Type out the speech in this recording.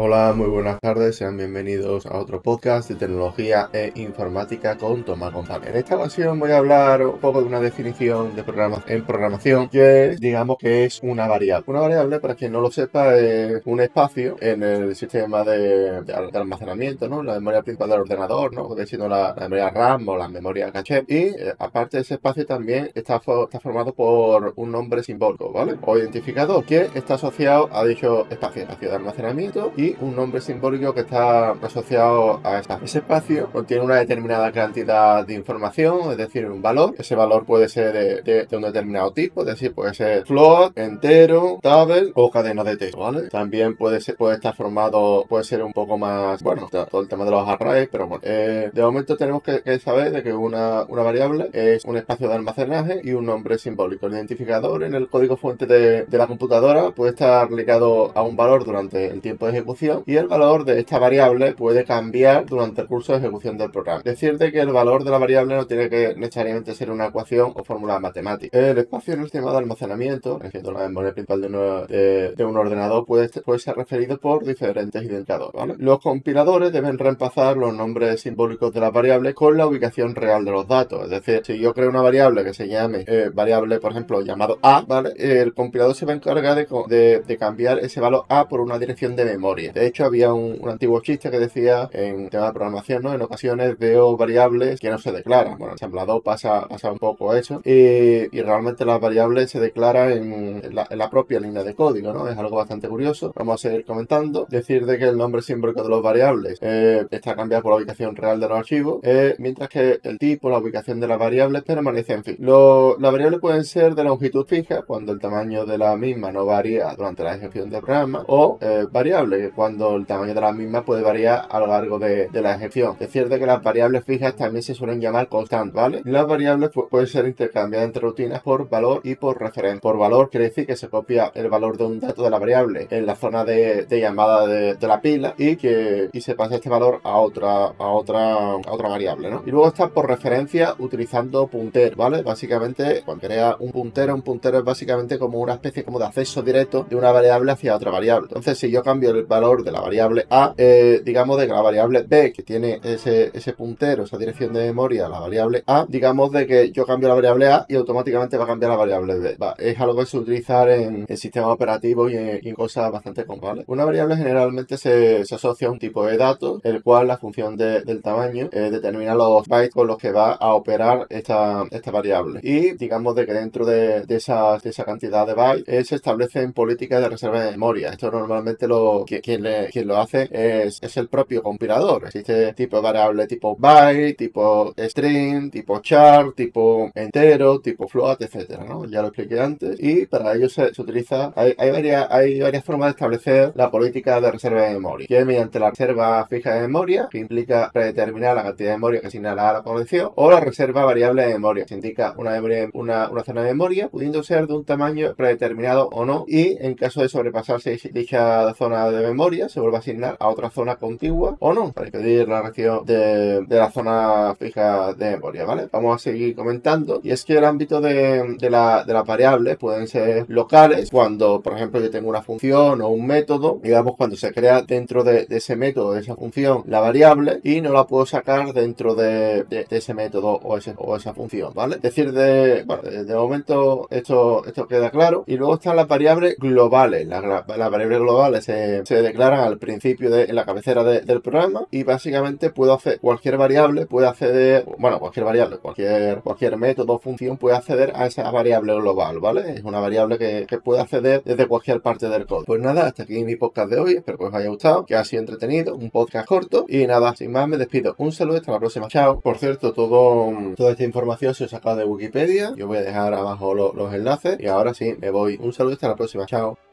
Hola, muy buenas tardes, sean bienvenidos a otro podcast de tecnología e informática con Tomás González. En esta ocasión voy a hablar un poco de una definición de programa en programación que digamos que es una variable. Una variable, para quien no lo sepa, es un espacio en el sistema de, almacenamiento, ¿no? La memoria principal del ordenador, ¿no? Que siendo la, memoria RAM o la memoria caché. Y eh, aparte de ese espacio también está, formado por un nombre simbólico, ¿vale? O identificador que está asociado a dicho espacio, espacio de almacenamiento y un nombre simbólico que está asociado a ese espacio. Contiene una determinada cantidad de información, es decir, un valor. Ese valor puede ser de, un determinado tipo, es decir, puede ser float, entero, table o cadena de texto, ¿vale? También puede ser, puede estar formado, puede ser un poco más, bueno, todo el tema de los arrays, pero bueno, eh, de momento tenemos que, saber de que una, una, variable es un espacio de almacenaje y un nombre simbólico. El identificador en el código fuente de, de la computadora puede estar ligado a un valor durante el tiempo de ejecución y el valor de esta variable puede cambiar durante el curso de ejecución del programa. Decirte que el valor de la variable no tiene que necesariamente ser una ecuación o fórmula matemática. El espacio en el sistema de almacenamiento, ejemplo la memoria principal de, de, un ordenador, puede, puede, ser referido por diferentes identificadores. Los compiladores deben reemplazar los nombres simbólicos de las variables con la ubicación real de los datos. Es decir, si yo creo una variable que se llame eh, variable, por ejemplo, llamado A, ¿vale? el compilador se va a encargar de, de cambiar ese valor A por una dirección de memoria. De hecho, había un, antiguo chiste que decía en tema de programación, ¿no? En ocasiones veo variables que no se declaran. Bueno, en ensamblador pasa, pasa un poco eso. Y, realmente las variables se declaran en la, propia línea de código, ¿no? Es algo bastante curioso. Vamos a seguir comentando. Decir de que el nombre simbólico de los variables eh, está cambiado por la ubicación real de los archivos, eh, mientras que el tipo, la ubicación de las variables permanece en fin. las variables pueden ser de longitud fija, cuando el tamaño de la misma no varía durante la ejecución del programa, o eh, variables cuando el tamaño de las mismas puede variar a lo largo de, la ejecución. Es cierto que las variables fijas también se suelen llamar constantes, ¿vale? Las variables pueden ser intercambiadas entre rutinas por valor y por referencia. Por valor quiere decir que se copia el valor de un dato de la variable en la zona de, llamada de, la pila y que y se pasa este valor a otra a otra a otra variable, ¿no? Y luego está por referencia utilizando puntero, ¿vale? Básicamente cuando crea un puntero, un puntero es básicamente como una especie como de acceso directo de una variable hacia otra variable. Entonces, si yo cambio el valor de la variable A, eh, digamos de que la variable B, que tiene ese, ese puntero, esa dirección de memoria, la variable A, digamos de que yo cambio la variable A y automáticamente va a cambiar la variable B. es algo que se utiliza en, en sistemas operativos y en, cosas bastante comunes. Una variable generalmente se, se, asocia a un tipo de datos, el cual la función del tamaño eh, determina los bytes con los que va a operar esta, esta variable. Y digamos de que dentro de, de, esa, de esa cantidad de bytes eh, se establecen políticas de reserva de memoria. Esto normalmente lo quien quien lo hace es, es el propio compilador. Existe tipo variable tipo byte, tipo string, tipo char, tipo entero, tipo float, etcétera, ¿no? Ya lo expliqué antes. Y para ello se, utiliza, hay, hay, varias, hay varias formas de establecer la política de reserva de memoria. Que mediante la reserva fija de memoria, que implica predeterminar la cantidad de memoria que señala la colección, o la reserva variable de memoria, que indica una, memoria, una, una zona de memoria, pudiendo ser de un tamaño predeterminado o no, y en caso de sobrepasarse dicha zona de memoria, se vuelve a asignar a otra zona contigua o no, para impedir la reacción de, la zona fija de memoria, ¿vale? Vamos a seguir comentando. Y es que el ámbito de, la, de las variables pueden ser locales cuando, por ejemplo, yo tengo una función o un método, digamos, cuando se crea dentro de, ese método, de esa función, la variable y no la puedo sacar dentro de, ese método o, ese, o esa función, ¿vale? Es decir, de, de momento esto, esto queda claro. Y luego están las variables globales. Las, variables globales se, se declaran al principio de en la cabecera del programa y básicamente puedo hacer cualquier variable, puede acceder, bueno, cualquier variable, cualquier, cualquier método o función puede acceder a esa variable global, ¿vale? Es una variable que, que puede acceder desde cualquier parte del código. Pues nada, hasta aquí mi podcast de hoy, espero que os haya gustado, que ha sido entretenido, un podcast corto y nada, sin más me despido. Un saludo, hasta la próxima, chao. Por cierto, todo, toda esta información se ha sacado de Wikipedia, yo voy a dejar abajo los enlaces y ahora sí, me voy. Un saludo, hasta la próxima, chao.